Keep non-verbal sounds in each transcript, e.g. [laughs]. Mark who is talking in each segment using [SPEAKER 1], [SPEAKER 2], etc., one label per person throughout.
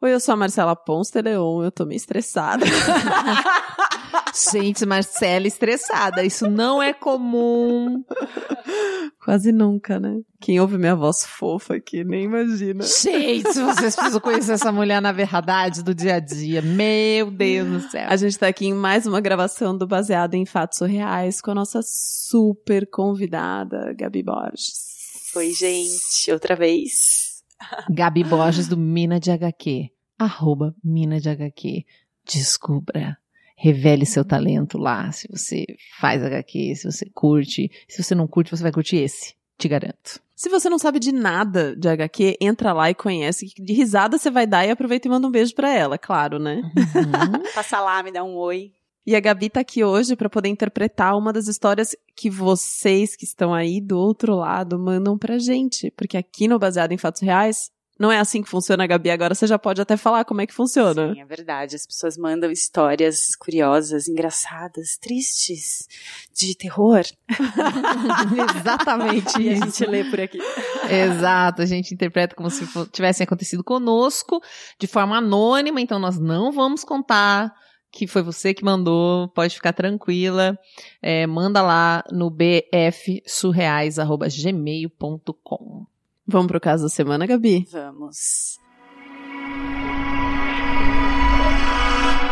[SPEAKER 1] Oi, eu sou a Marcela Pons Teleon, eu tô meio estressada. [laughs]
[SPEAKER 2] Gente, Marcela estressada, isso não é comum.
[SPEAKER 1] Quase nunca, né? Quem ouve minha voz fofa aqui nem imagina.
[SPEAKER 2] Gente, vocês precisam conhecer essa mulher na verdade do dia a dia. Meu Deus do céu.
[SPEAKER 1] A gente tá aqui em mais uma gravação do Baseado em Fatos Reais com a nossa super convidada, Gabi Borges.
[SPEAKER 3] Oi, gente, outra vez.
[SPEAKER 2] Gabi Borges do Mina de HQ. Arroba Mina de HQ. Descubra. Revele seu talento lá. Se você faz HQ, se você curte. Se você não curte, você vai curtir esse. Te garanto.
[SPEAKER 1] Se você não sabe de nada de HQ, entra lá e conhece. De risada você vai dar e aproveita e manda um beijo pra ela, claro, né?
[SPEAKER 3] Uhum. Passa lá, me dá um oi.
[SPEAKER 1] E a Gabi tá aqui hoje para poder interpretar uma das histórias que vocês que estão aí do outro lado mandam pra gente. Porque aqui no Baseado em Fatos Reais, não é assim que funciona, Gabi. Agora você já pode até falar como é que funciona.
[SPEAKER 3] Sim, é verdade. As pessoas mandam histórias curiosas, engraçadas, tristes, de terror. [laughs]
[SPEAKER 2] Exatamente
[SPEAKER 3] e a gente lê por aqui.
[SPEAKER 2] Exato, a gente interpreta como se tivessem acontecido conosco, de forma anônima, então nós não vamos contar que foi você que mandou, pode ficar tranquila. É, manda lá no bfsurreais.gmail.com.
[SPEAKER 1] Vamos pro caso da semana, Gabi?
[SPEAKER 3] Vamos.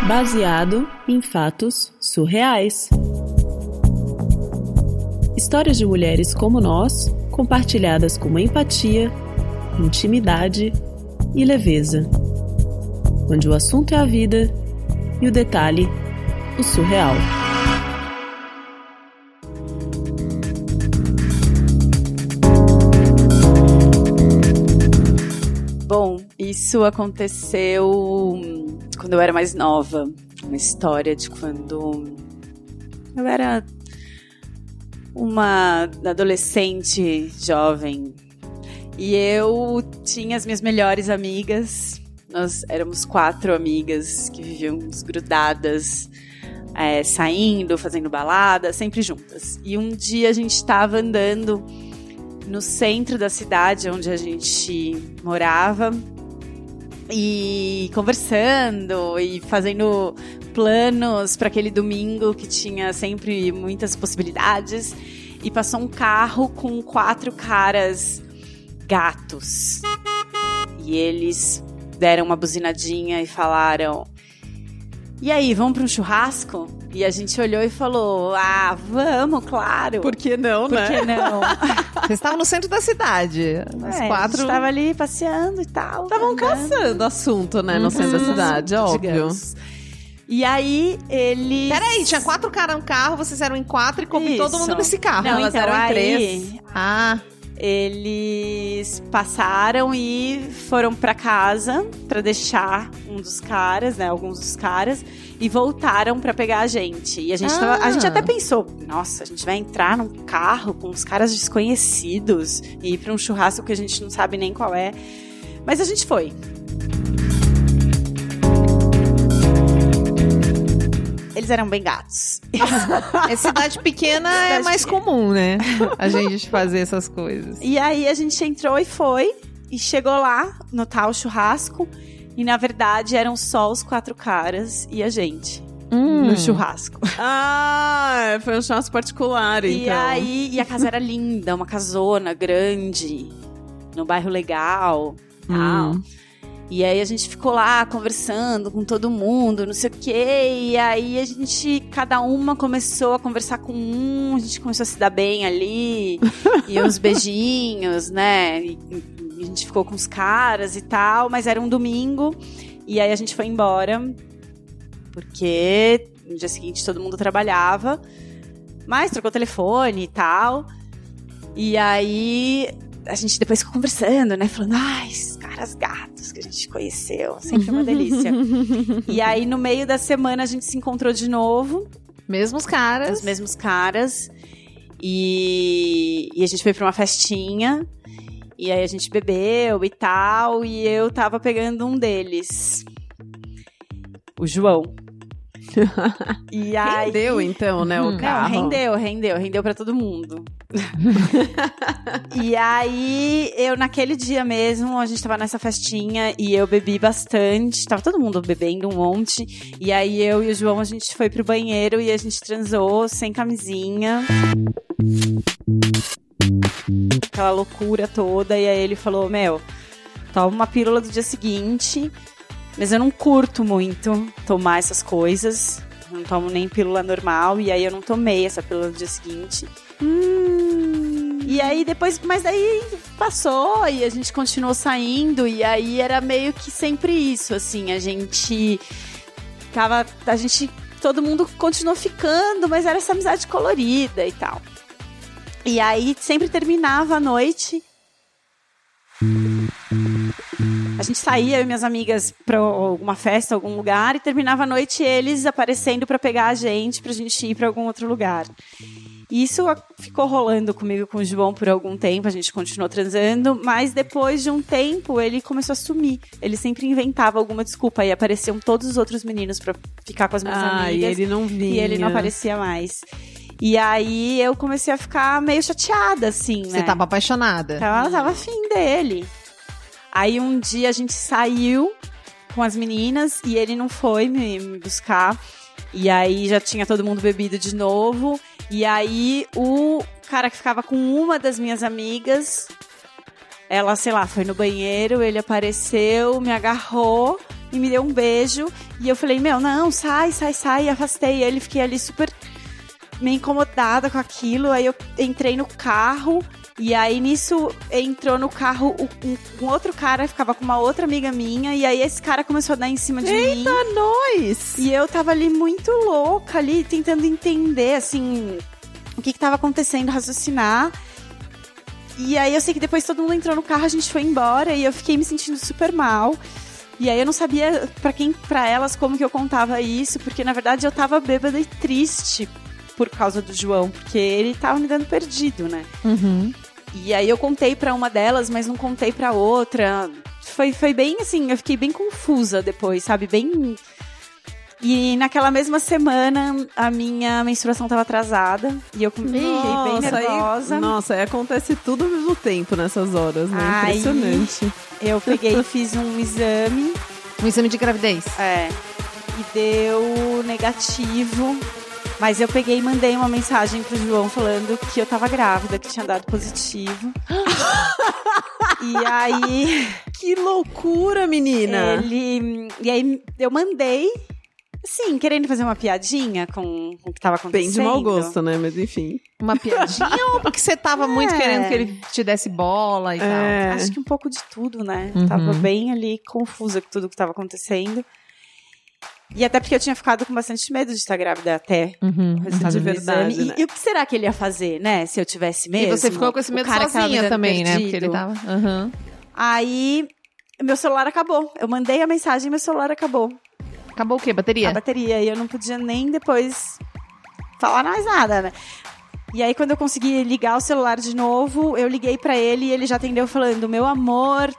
[SPEAKER 1] Baseado em fatos surreais. Histórias de mulheres como nós, compartilhadas com empatia, intimidade e leveza. Onde o assunto é a vida e o detalhe, o surreal.
[SPEAKER 3] Bom, isso aconteceu quando eu era mais nova. Uma história de quando eu era uma adolescente jovem. E eu tinha as minhas melhores amigas nós éramos quatro amigas que viviam grudadas, é, saindo, fazendo balada, sempre juntas. E um dia a gente estava andando no centro da cidade onde a gente morava e conversando e fazendo planos para aquele domingo que tinha sempre muitas possibilidades e passou um carro com quatro caras gatos. E eles deram uma buzinadinha e falaram: E aí, vamos para um churrasco? E a gente olhou e falou: Ah, vamos, claro.
[SPEAKER 1] Por que não,
[SPEAKER 3] Por
[SPEAKER 1] né?
[SPEAKER 3] que não? [laughs]
[SPEAKER 2] Vocês estavam no centro da cidade. As
[SPEAKER 3] é,
[SPEAKER 2] quatro.
[SPEAKER 3] A gente tava ali passeando e tal.
[SPEAKER 1] Estavam caçando assunto, né? No centro da
[SPEAKER 3] Uhum.
[SPEAKER 1] cidade, é óbvio.
[SPEAKER 3] Digamos. E aí, eles.
[SPEAKER 2] Peraí, tinha quatro caras no carro, vocês eram em quatro e coube todo mundo nesse carro.
[SPEAKER 3] Não,
[SPEAKER 1] elas
[SPEAKER 3] então,
[SPEAKER 1] eram em
[SPEAKER 3] aí,
[SPEAKER 1] três.
[SPEAKER 2] Ah,
[SPEAKER 3] Eles passaram e foram pra casa pra deixar um dos caras, né? Alguns dos caras. E voltaram pra pegar a gente. E a gente, tava- a
[SPEAKER 2] Ah.
[SPEAKER 3] gente até pensou: nossa, a gente vai entrar num carro com uns caras desconhecidos e ir pra um churrasco que a gente não sabe nem qual é. Mas a gente foi. Eles eram bem gatos.
[SPEAKER 2] é cidade pequena é
[SPEAKER 3] Cidade
[SPEAKER 2] mais
[SPEAKER 3] pequena.
[SPEAKER 2] comum, né? [laughs] A gente fazer essas coisas.
[SPEAKER 3] E aí a gente entrou e foi. E chegou lá no tal churrasco. E na verdade eram só os quatro caras e a gente.
[SPEAKER 2] Hum.
[SPEAKER 3] No churrasco.
[SPEAKER 1] Ah, foi um churrasco particular, então.
[SPEAKER 3] E aí, e a casa era linda, uma casona grande, no bairro legal. Tal. E aí a gente ficou lá conversando com todo mundo, não sei o quê. E aí a gente, cada uma começou a conversar com um, a gente começou a se dar bem ali. e uns [laughs] beijinhos, né? E, e a gente ficou com os caras e tal, mas era um domingo. E aí a gente foi embora, porque no dia seguinte todo mundo trabalhava. Mas trocou telefone e tal. E aí a gente depois ficou conversando, né? Falando, ai, esses caras gatos que a gente conheceu. Sempre uma delícia. [laughs] e aí, no meio da semana, a gente se encontrou de novo,
[SPEAKER 2] Mesmos caras.
[SPEAKER 3] os mesmos caras. E, e a gente foi pra uma festinha. E aí a gente bebeu e tal. E eu tava pegando um deles. O João. [laughs] e aí.
[SPEAKER 1] Rendeu, então, né, o carro.
[SPEAKER 3] Não, rendeu, rendeu, rendeu pra todo mundo. [laughs] e aí, eu naquele dia mesmo, a gente tava nessa festinha e eu bebi bastante. Tava todo mundo bebendo um monte. E aí eu e o João, a gente foi pro banheiro e a gente transou sem camisinha. Aquela loucura toda. E aí ele falou: Meu, toma uma pílula do dia seguinte. Mas eu não curto muito tomar essas coisas. Não tomo nem pílula normal. E aí eu não tomei essa pílula do dia seguinte. Hum. E aí depois, mas daí passou e a gente continuou saindo e aí era meio que sempre isso, assim, a gente tava, a gente, todo mundo continuou ficando, mas era essa amizade colorida e tal. E aí sempre terminava a noite. A gente saía, eu e minhas amigas, pra alguma festa, algum lugar, e terminava a noite eles aparecendo para pegar a gente, pra gente ir para algum outro lugar. E isso ficou rolando comigo com o João por algum tempo, a gente continuou transando, mas depois de um tempo ele começou a sumir. Ele sempre inventava alguma desculpa e apareciam todos os outros meninos para ficar com as minhas
[SPEAKER 1] ah,
[SPEAKER 3] amigas.
[SPEAKER 1] E ele não vinha.
[SPEAKER 3] E ele não aparecia mais. E aí eu comecei a ficar meio chateada, assim,
[SPEAKER 2] Você
[SPEAKER 3] né?
[SPEAKER 2] tava apaixonada.
[SPEAKER 3] Tava, tava afim dele. Aí um dia a gente saiu com as meninas e ele não foi me, me buscar. E aí já tinha todo mundo bebido de novo. E aí o cara que ficava com uma das minhas amigas, ela, sei lá, foi no banheiro, ele apareceu, me agarrou e me deu um beijo. E eu falei, meu, não, sai, sai, sai. E afastei ele, fiquei ali super meio incomodada com aquilo. Aí eu entrei no carro. E aí, nisso, entrou no carro um, um outro cara, ficava com uma outra amiga minha, e aí esse cara começou a dar em cima de
[SPEAKER 1] Eita,
[SPEAKER 3] mim.
[SPEAKER 1] nós!
[SPEAKER 3] E eu tava ali muito louca, ali, tentando entender, assim, o que que tava acontecendo, raciocinar. E aí eu sei que depois todo mundo entrou no carro, a gente foi embora, e eu fiquei me sentindo super mal. E aí eu não sabia para quem, para elas, como que eu contava isso, porque na verdade eu tava bêbada e triste por causa do João, porque ele tava me dando perdido, né?
[SPEAKER 2] Uhum.
[SPEAKER 3] E aí eu contei para uma delas, mas não contei para outra. Foi, foi bem assim, eu fiquei bem confusa depois, sabe? Bem. E naquela mesma semana a minha menstruação tava atrasada e eu fiquei bem nervosa.
[SPEAKER 1] Aí, nossa, aí acontece tudo ao mesmo tempo nessas horas, né?
[SPEAKER 3] Aí-
[SPEAKER 1] Impressionante.
[SPEAKER 3] Eu peguei e fiz um exame,
[SPEAKER 2] Um exame de gravidez.
[SPEAKER 3] é, e deu negativo. Mas eu peguei e mandei uma mensagem pro João falando que eu tava grávida, que tinha dado positivo. [laughs] e aí
[SPEAKER 1] Que loucura, menina!
[SPEAKER 3] Ele. E aí eu mandei, assim, querendo fazer uma piadinha com, com o que tava acontecendo.
[SPEAKER 1] Bem de mau gosto, né? Mas enfim.
[SPEAKER 2] Uma piadinha ou porque você tava muito
[SPEAKER 3] É.
[SPEAKER 2] querendo que ele te desse bola e
[SPEAKER 1] É.
[SPEAKER 3] Acho que um pouco de tudo, né?
[SPEAKER 2] Uhum.
[SPEAKER 3] Tava bem ali confusa com tudo que tava acontecendo. E até porque eu tinha ficado com bastante medo de estar grávida até.
[SPEAKER 2] Uhum.
[SPEAKER 3] o resultado
[SPEAKER 1] de
[SPEAKER 3] do
[SPEAKER 1] verdade,
[SPEAKER 3] exame.
[SPEAKER 1] né?
[SPEAKER 3] E, e o que será que ele ia fazer, né? Se eu tivesse
[SPEAKER 2] E
[SPEAKER 3] mesmo?
[SPEAKER 2] você ficou com esse
[SPEAKER 3] O
[SPEAKER 2] medo sozinha também, né? Porque
[SPEAKER 3] perdido.
[SPEAKER 2] ele tava. Aham.
[SPEAKER 3] Aí, meu celular acabou. Eu mandei a mensagem e meu celular acabou.
[SPEAKER 2] Acabou o quê? Bateria?
[SPEAKER 3] a bateria e eu não podia nem depois falar mais nada, né? E aí quando eu consegui ligar o celular de novo, eu liguei pra ele e ele já atendeu falando: "Meu amor,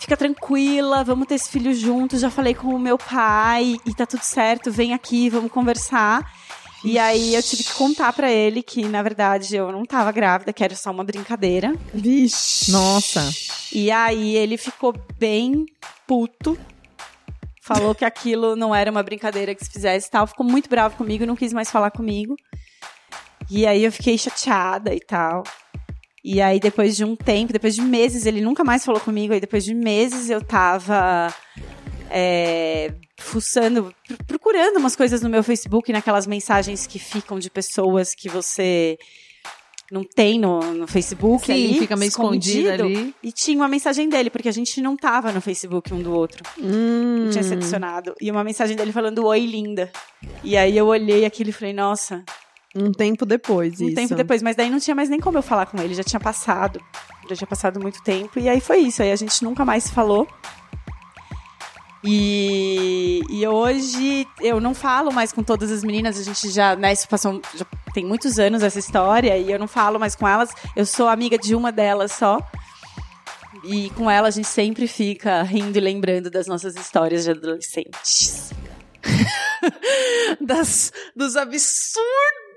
[SPEAKER 3] fica tranquila, vamos ter esse filho juntos, já falei com o meu pai e tá tudo certo, vem aqui, vamos conversar". E aí eu tive que contar pra ele que na verdade eu não tava grávida, que era só uma brincadeira.
[SPEAKER 1] Vixe.
[SPEAKER 2] Nossa.
[SPEAKER 3] E aí ele ficou bem puto. Falou que aquilo não era uma brincadeira que se fizesse e tal. Ficou muito bravo comigo, não quis mais falar comigo. E aí eu fiquei chateada e tal. E aí depois de um tempo, depois de meses, ele nunca mais falou comigo. Aí depois de meses eu tava é, fuçando, pr- procurando umas coisas no meu Facebook, naquelas mensagens que ficam de pessoas que você não tem no, no Facebook.
[SPEAKER 2] Sim,
[SPEAKER 3] ali,
[SPEAKER 2] fica meio escondida ali.
[SPEAKER 3] E tinha uma mensagem dele, porque a gente não tava no Facebook um do outro.
[SPEAKER 1] Hum.
[SPEAKER 3] Tinha se adicionado. E uma mensagem dele falando, oi, linda. E aí eu olhei aquilo e falei, nossa,
[SPEAKER 1] Um tempo depois,
[SPEAKER 3] um
[SPEAKER 1] isso.
[SPEAKER 3] tempo depois. Mas daí não tinha mais nem como eu falar com ele, já tinha passado. Já tinha passado muito tempo. E aí foi isso. Aí a gente nunca mais se falou. E, e hoje eu não falo mais com todas as meninas, a gente já, né, isso passou, já tem muitos anos essa história, e eu não falo mais com elas, eu sou amiga de uma delas só. E com ela a gente sempre fica rindo e lembrando das nossas histórias de adolescentes. [laughs]
[SPEAKER 2] Das, dos absurdos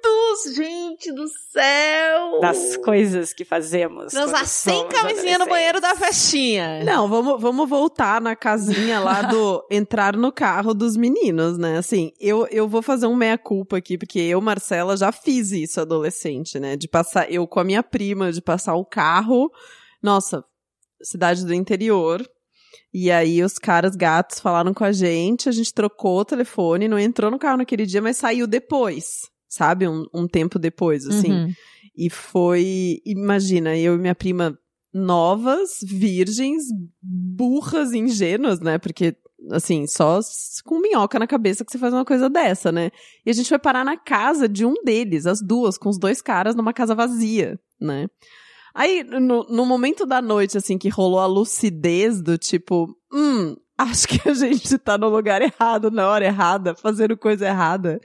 [SPEAKER 2] Gente do céu!
[SPEAKER 3] Das coisas que fazemos.
[SPEAKER 2] Transar sem camisinha no banheiro da festinha.
[SPEAKER 1] Não, vamos, vamos voltar na casinha lá do [laughs] entrar no carro dos meninos, né? Assim, eu, eu vou fazer um meia-culpa aqui, porque eu, Marcela, já fiz isso adolescente, né? De passar, eu com a minha prima, de passar o carro. Nossa, cidade do interior. E aí os caras gatos falaram com a gente, a gente trocou o telefone, não entrou no carro naquele dia, mas saiu depois, sabe? Um, um tempo depois, assim.
[SPEAKER 2] Uhum.
[SPEAKER 1] E foi, imagina, eu e minha prima novas, virgens, burras, ingênuas, né? Porque, assim, só com minhoca na cabeça que você faz uma coisa dessa, né? E a gente foi parar na casa de um deles, as duas, com os dois caras, numa casa vazia, né? Aí, no, no momento da noite, assim, que rolou a lucidez do tipo, hum, acho que a gente tá no lugar errado, na hora errada, fazendo coisa errada.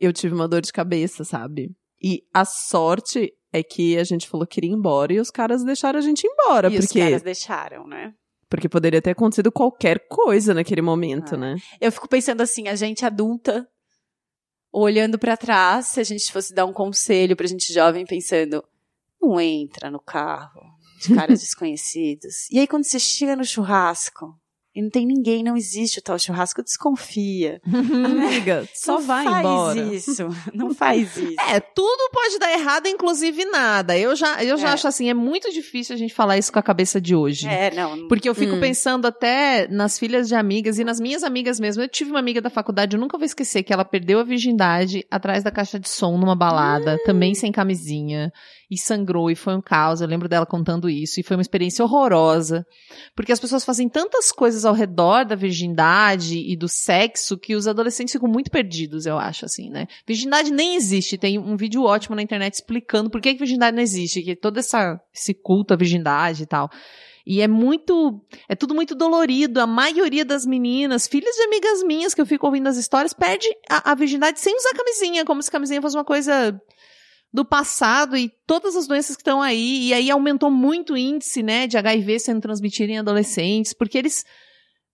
[SPEAKER 1] Eu tive uma dor de cabeça, sabe? E a sorte é que a gente falou que iria embora e os caras deixaram a gente embora,
[SPEAKER 3] E os
[SPEAKER 1] porque,
[SPEAKER 3] caras deixaram, né?
[SPEAKER 1] porque poderia ter acontecido qualquer coisa naquele momento,
[SPEAKER 3] Ah.
[SPEAKER 1] né?
[SPEAKER 3] Eu fico pensando assim, a gente adulta, olhando pra trás, se a gente fosse dar um conselho pra gente jovem, pensando, não entra no carro de caras [laughs] desconhecidos. E aí quando você chega no churrasco, e não tem ninguém, não existe o tal churrasco, desconfia. [laughs]
[SPEAKER 1] Amiga, [laughs] só
[SPEAKER 3] não
[SPEAKER 1] vai
[SPEAKER 3] faz
[SPEAKER 1] embora.
[SPEAKER 3] isso, não faz [laughs] isso.
[SPEAKER 2] É, tudo pode dar errado, inclusive nada. Eu já, eu já
[SPEAKER 3] É.
[SPEAKER 2] acho assim, é muito difícil a gente falar isso com a cabeça de hoje.
[SPEAKER 3] É, não.
[SPEAKER 2] Porque eu fico
[SPEAKER 1] Hum.
[SPEAKER 2] pensando até nas filhas de amigas e nas minhas amigas mesmo. Eu tive uma amiga da faculdade, eu nunca vou esquecer, que ela perdeu a virgindade atrás da caixa de som numa balada, também sem camisinha, e sangrou, e foi um caos. Eu lembro dela contando isso, e foi uma experiência horrorosa. Porque as pessoas fazem tantas coisas ao redor da virgindade e do sexo que os adolescentes ficam muito perdidos, eu acho, assim, né? Virgindade nem existe. Tem um vídeo ótimo na internet explicando por que, que virgindade não existe, que todo essa, esse culto à virgindade e tal. E é muito. É tudo muito dolorido. A maioria das meninas, filhas de amigas minhas que eu fico ouvindo as histórias, perde a, a virgindade sem usar camisinha, como se camisinha fosse uma coisa do passado e todas as doenças que estão aí. E aí aumentou muito o índice, né, de HIV sendo transmitido em adolescentes, porque eles,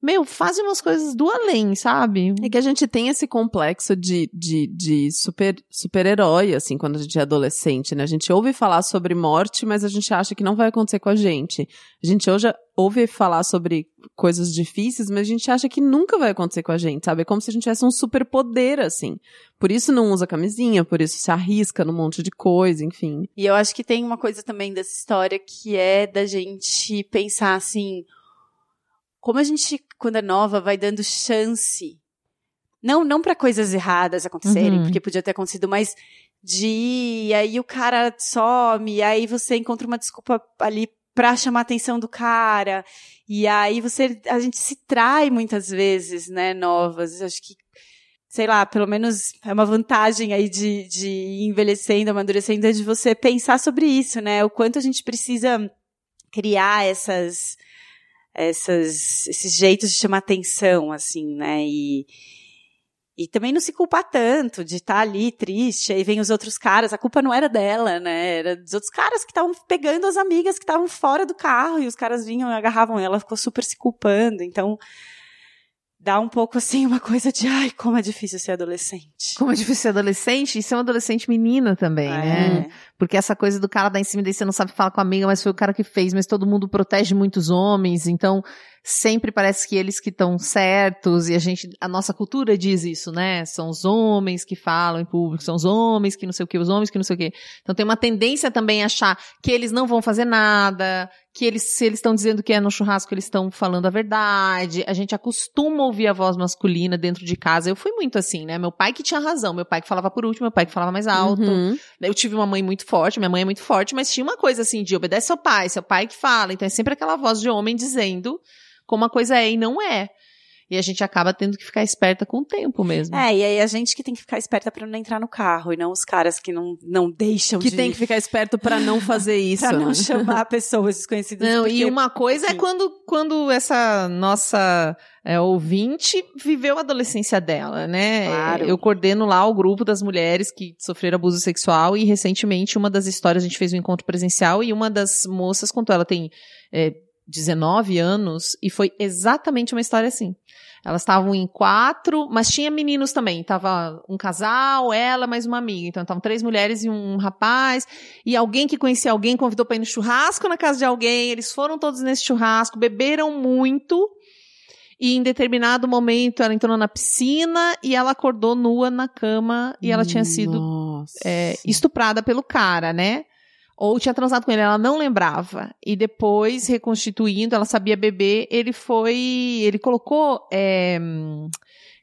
[SPEAKER 2] meu, fazem umas coisas do além, sabe?
[SPEAKER 1] É que a gente tem esse complexo de, de, de super, super-herói, assim, quando a gente é adolescente, né? A gente ouve falar sobre morte, mas a gente acha que não vai acontecer com a gente. A gente hoje ouve falar sobre coisas difíceis, mas a gente acha que nunca vai acontecer com a gente, sabe? É como se a gente tivesse um superpoder, assim. Por isso não usa camisinha, por isso se arrisca num monte de coisa, enfim.
[SPEAKER 3] E eu acho que tem uma coisa também dessa história que é da gente pensar assim, como a gente, quando é nova, vai dando chance. Não, não para coisas erradas acontecerem,
[SPEAKER 2] Uhum.
[SPEAKER 3] porque podia ter acontecido, mas de e aí o cara some, e aí você encontra uma desculpa ali pra chamar a atenção do cara. E aí você a gente se trai muitas vezes, né, novas. Acho que sei lá, pelo menos é uma vantagem aí de, de ir envelhecendo, amadurecendo, é de você pensar sobre isso, né? O quanto a gente precisa criar essas, essas, esses jeitos de chamar atenção, assim, né? E, e também não se culpar tanto de estar ali triste, aí vem os outros caras, a culpa não era dela, né? Era dos outros caras que estavam pegando as amigas que estavam fora do carro e os caras vinham e agarravam ela, ficou super se culpando. Então, dá um pouco assim uma coisa de, ai, como é difícil ser adolescente.
[SPEAKER 2] Como é difícil ser adolescente e ser uma adolescente menina também, né?
[SPEAKER 3] É.
[SPEAKER 2] Porque essa coisa do cara dar em cima daí você não sabe falar com a amiga, mas foi o cara que fez, mas todo mundo protege muitos homens, então sempre parece que eles que estão certos e a gente, a nossa cultura diz isso, né? São os homens que falam em público, são os homens que não sei o que, os homens que não sei o que. Então tem uma tendência também a achar que eles não vão fazer nada, que eles, se eles estão dizendo que é no churrasco, eles estão falando a verdade. A gente acostuma ouvir a voz masculina dentro de casa. Eu fui muito assim, né? Meu pai que tinha razão, meu pai que falava por último, meu pai que falava mais alto.
[SPEAKER 1] Uhum.
[SPEAKER 2] Eu tive uma mãe muito forte, minha mãe é muito forte, mas tinha uma coisa assim de obedece seu pai, seu pai que fala. Então é sempre aquela voz de homem dizendo como a coisa é e não é. E a gente acaba tendo que ficar esperta com o tempo mesmo.
[SPEAKER 3] É, e aí a gente que tem que ficar esperta pra não entrar no carro, e não os caras que não, não deixam
[SPEAKER 1] Que
[SPEAKER 3] de...
[SPEAKER 1] tem que ficar esperto pra não fazer [laughs] isso.
[SPEAKER 3] pra não
[SPEAKER 1] né?
[SPEAKER 3] chamar [laughs] pessoas desconhecidas.
[SPEAKER 2] Não,
[SPEAKER 3] porque-
[SPEAKER 2] e uma coisa é quando, quando essa nossa é, ouvinte viveu a adolescência dela, né?
[SPEAKER 3] Claro.
[SPEAKER 2] Eu coordeno lá o grupo das mulheres que sofreram abuso sexual e recentemente uma das histórias a gente fez um encontro presencial e uma das moças contou, ela tem é, 19 anos e foi exatamente uma história assim. Elas estavam em quatro, mas tinha meninos também. Tava um casal, ela, mais uma amiga. Então estavam três mulheres e um rapaz. E alguém que conhecia alguém convidou para ir no churrasco na casa de alguém. Eles foram todos nesse churrasco, beberam muito. E em determinado momento ela entrou na piscina e ela acordou nua na cama e ela tinha sido é, estuprada pelo cara, né? Ou tinha transado com ele, ela não lembrava. E depois, reconstituindo, ela sabia beber, ele foi. Ele colocou. É,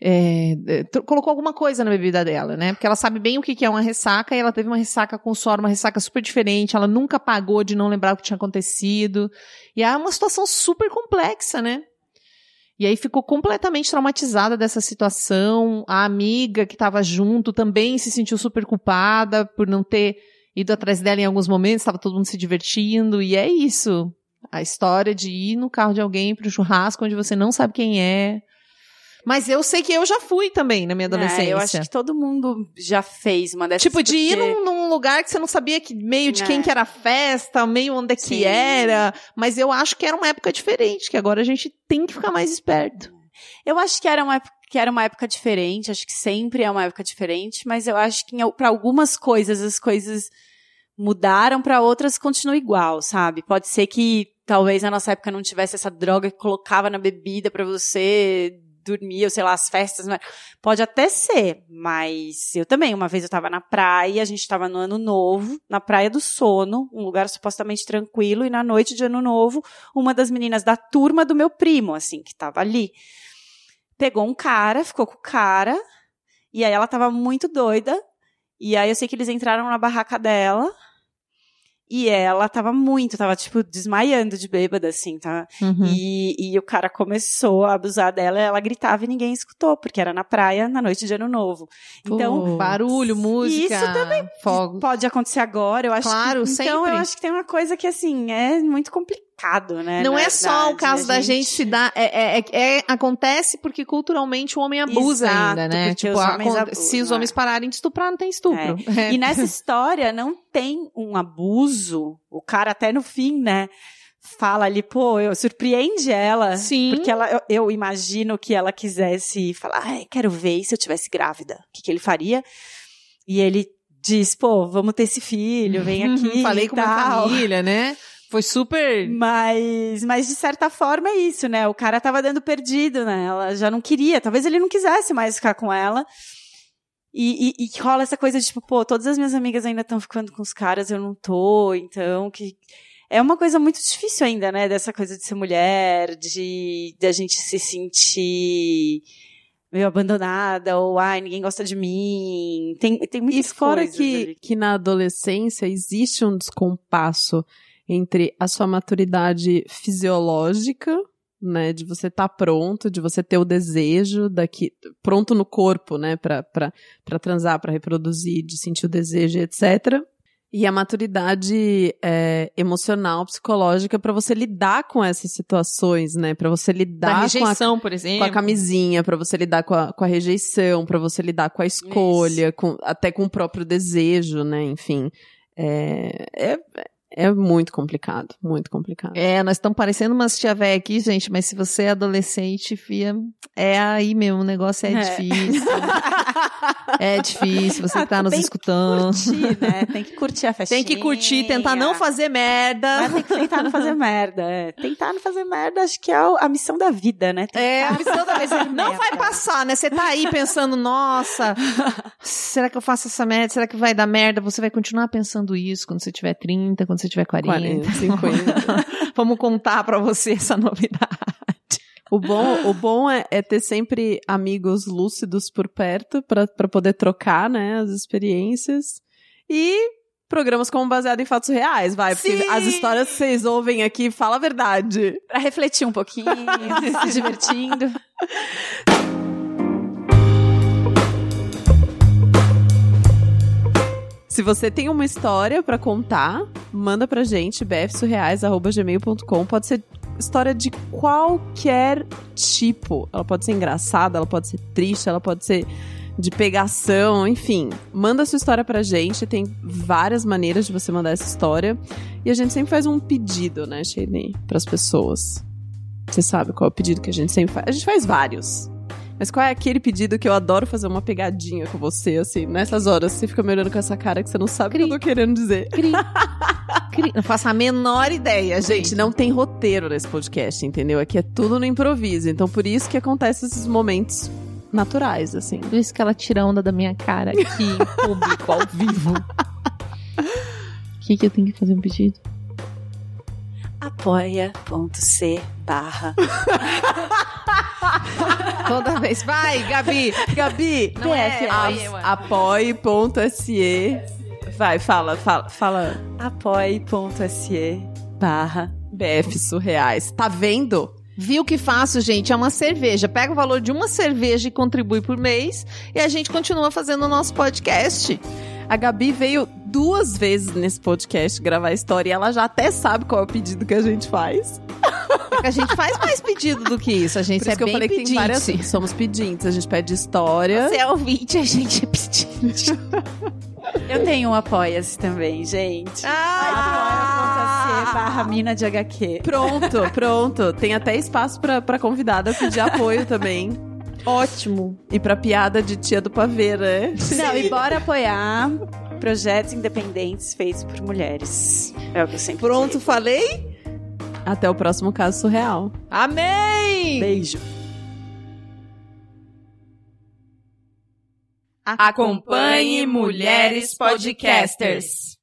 [SPEAKER 2] é, colocou alguma coisa na bebida dela, né? Porque ela sabe bem o que é uma ressaca e ela teve uma ressaca com suor, uma ressaca super diferente. Ela nunca pagou de não lembrar o que tinha acontecido. E é uma situação super complexa, né? E aí ficou completamente traumatizada dessa situação. A amiga que estava junto também se sentiu super culpada por não ter ido atrás dela em alguns momentos, estava todo mundo se divertindo. E é isso. A história de ir no carro de alguém para o churrasco onde você não sabe quem é, mas eu sei que eu já fui também na minha adolescência. É,
[SPEAKER 3] eu acho que todo mundo já fez uma dessas.
[SPEAKER 2] Tipo, de ir num, num, lugar que você não sabia que meio de é. quem que era a festa, meio onde é que Sim. era. Mas eu acho que era uma época diferente, que agora a gente tem que ficar mais esperto.
[SPEAKER 3] Eu acho que era uma época que era uma época diferente, acho que sempre é uma época diferente, mas eu acho que para algumas coisas as coisas mudaram, para outras continua igual, sabe? Pode ser que talvez na nossa época não tivesse essa droga que colocava na bebida para você dormia, ou sei lá, as festas. Mas... Pode até ser, mas eu também. Uma vez eu tava na praia, a gente tava no ano novo, na Praia do Sono, um lugar supostamente tranquilo, e na noite de ano novo, uma das meninas da turma do meu primo, assim, que tava ali, pegou um cara, ficou com o cara, e aí ela tava muito doida, e aí eu sei que eles entraram na barraca dela, e ela tava muito, tava tipo desmaiando de bêbada, assim, tá? Uhum. E, e o cara começou a abusar dela, ela gritava e ninguém escutou, porque era na praia na noite de ano novo. Então.
[SPEAKER 2] barulho, música.
[SPEAKER 3] Isso também fogos. pode acontecer agora, eu acho
[SPEAKER 2] claro,
[SPEAKER 3] que.
[SPEAKER 2] Sempre.
[SPEAKER 3] Então eu acho que tem uma coisa que, assim, é muito complicada né?
[SPEAKER 2] Não é só o caso da gente, se dar. É, é, é, acontece porque culturalmente o homem abusa Exato, ainda, né? Tipo, os abusam, se os né? homens pararem de estuprar, não tem estupro.
[SPEAKER 3] É. E nessa [laughs] história não tem um abuso. O cara até no fim, né? Fala ali, pô, eu surpreende ela.
[SPEAKER 2] Sim.
[SPEAKER 3] Porque ela, eu, eu imagino que ela quisesse falar, quero ver se eu tivesse grávida. O que, que ele faria? E ele diz, pô, vamos ter esse filho, vem [laughs] aqui.
[SPEAKER 2] Falei com a família, né? Foi super.
[SPEAKER 3] Mas, mas de certa forma é isso, né? O cara tava dando perdido, né? Ela já não queria. Talvez ele não quisesse mais ficar com ela. E, e, e rola essa coisa de tipo, pô, todas as minhas amigas ainda estão ficando com os caras, eu não tô, então que. É uma coisa muito difícil ainda, né? Dessa coisa de ser mulher, de, de a gente se sentir meio abandonada, ou ai, ninguém gosta de mim. Tem, tem muitas
[SPEAKER 1] e fora
[SPEAKER 3] coisas.
[SPEAKER 1] Que, ali. que na adolescência existe um descompasso entre a sua maturidade fisiológica, né, de você estar tá pronto, de você ter o desejo daqui pronto no corpo, né, para para transar, para reproduzir, de sentir o desejo, etc. E a maturidade é, emocional, psicológica para você lidar com essas situações, né? Para você lidar
[SPEAKER 2] da rejeição,
[SPEAKER 1] com a,
[SPEAKER 2] por exemplo,
[SPEAKER 1] com a camisinha, para você lidar com a, com a rejeição, para você lidar com a escolha, com, até com o próprio desejo, né? Enfim, é, é, é muito complicado, muito complicado.
[SPEAKER 2] É, nós estamos parecendo umas tia véia aqui, gente, mas se você é adolescente, fia, é aí mesmo, o negócio é, é. difícil. [laughs] é difícil, você que tá nos
[SPEAKER 3] tem
[SPEAKER 2] escutando.
[SPEAKER 3] Que curtir, né? Tem que curtir a festinha.
[SPEAKER 2] Tem que curtir, tentar não fazer merda.
[SPEAKER 3] Mas tem que tentar não fazer merda, é. Tentar não fazer merda, acho que é a missão da vida, né?
[SPEAKER 2] Tentar é, a missão da vida. Não vai passar, né? Você tá aí pensando, nossa, será que eu faço essa merda? Será que vai dar merda? Você vai continuar pensando isso quando você tiver 30, quando você tiver 40.
[SPEAKER 1] 40 50.
[SPEAKER 2] Vamos contar para você essa novidade.
[SPEAKER 1] O bom, o bom é, é, ter sempre amigos lúcidos por perto para poder trocar, né, as experiências. E programas como baseado em fatos reais, vai, porque Sim. as histórias que vocês ouvem aqui, fala a verdade.
[SPEAKER 3] Pra refletir um pouquinho, [laughs] se divertindo. [laughs]
[SPEAKER 1] Se você tem uma história para contar, manda pra gente, bfsurreais.gmail.com. Pode ser história de qualquer tipo. Ela pode ser engraçada, ela pode ser triste, ela pode ser de pegação, enfim. Manda sua história pra gente, tem várias maneiras de você mandar essa história. E a gente sempre faz um pedido, né, Shane, pras pessoas. Você sabe qual é o pedido que a gente sempre faz? A gente faz vários. Mas qual é aquele pedido que eu adoro fazer uma pegadinha com você, assim, nessas horas? Você fica me olhando com essa cara que você não sabe o que eu tô querendo dizer.
[SPEAKER 2] Cri. Cri. Não faço a menor ideia, gente.
[SPEAKER 1] Gente, não tem roteiro nesse podcast, entendeu? Aqui é tudo no improviso. Então, por isso que acontecem esses momentos naturais, assim.
[SPEAKER 2] Por isso que ela tira onda da minha cara aqui em público, ao vivo. O [laughs] que, que eu tenho que fazer um pedido?
[SPEAKER 3] apoia.c barra [laughs]
[SPEAKER 2] Toda vez. Vai, Gabi!
[SPEAKER 1] Gabi,
[SPEAKER 2] Não é,
[SPEAKER 1] apoie.se. Vai, fala, fala, fala.
[SPEAKER 3] apoia.se barra
[SPEAKER 1] BF surreais. Tá vendo?
[SPEAKER 2] Viu que fácil, gente? É uma cerveja. Pega o valor de uma cerveja e contribui por mês. E a gente continua fazendo o nosso podcast.
[SPEAKER 1] A Gabi veio duas vezes nesse podcast gravar a história e ela já até sabe qual é o pedido que a gente faz.
[SPEAKER 2] Porque a gente faz mais pedido do que isso. A gente
[SPEAKER 1] Por isso
[SPEAKER 2] é
[SPEAKER 1] que eu
[SPEAKER 2] bem
[SPEAKER 1] falei que
[SPEAKER 2] pedinte.
[SPEAKER 1] tem várias. Somos pedintes. A gente pede história.
[SPEAKER 2] Você é ouvinte, a gente é pedinte.
[SPEAKER 3] Eu tenho um apoia-se também, gente.
[SPEAKER 2] Ah!
[SPEAKER 3] apoia.se barra mina de HQ.
[SPEAKER 1] Pronto, pronto. Tem até espaço pra, pra convidada pedir apoio também.
[SPEAKER 2] Ótimo.
[SPEAKER 1] E pra piada de tia do pavê, né?
[SPEAKER 3] Não, e bora apoiar projetos independentes feitos por mulheres. É o que eu sempre
[SPEAKER 2] Pronto,
[SPEAKER 3] digo.
[SPEAKER 2] falei?
[SPEAKER 1] Até o próximo caso surreal.
[SPEAKER 2] Amém!
[SPEAKER 3] Beijo.
[SPEAKER 4] Acompanhe Mulheres Podcasters.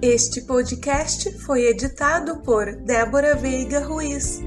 [SPEAKER 5] Este podcast foi editado por Débora Veiga Ruiz.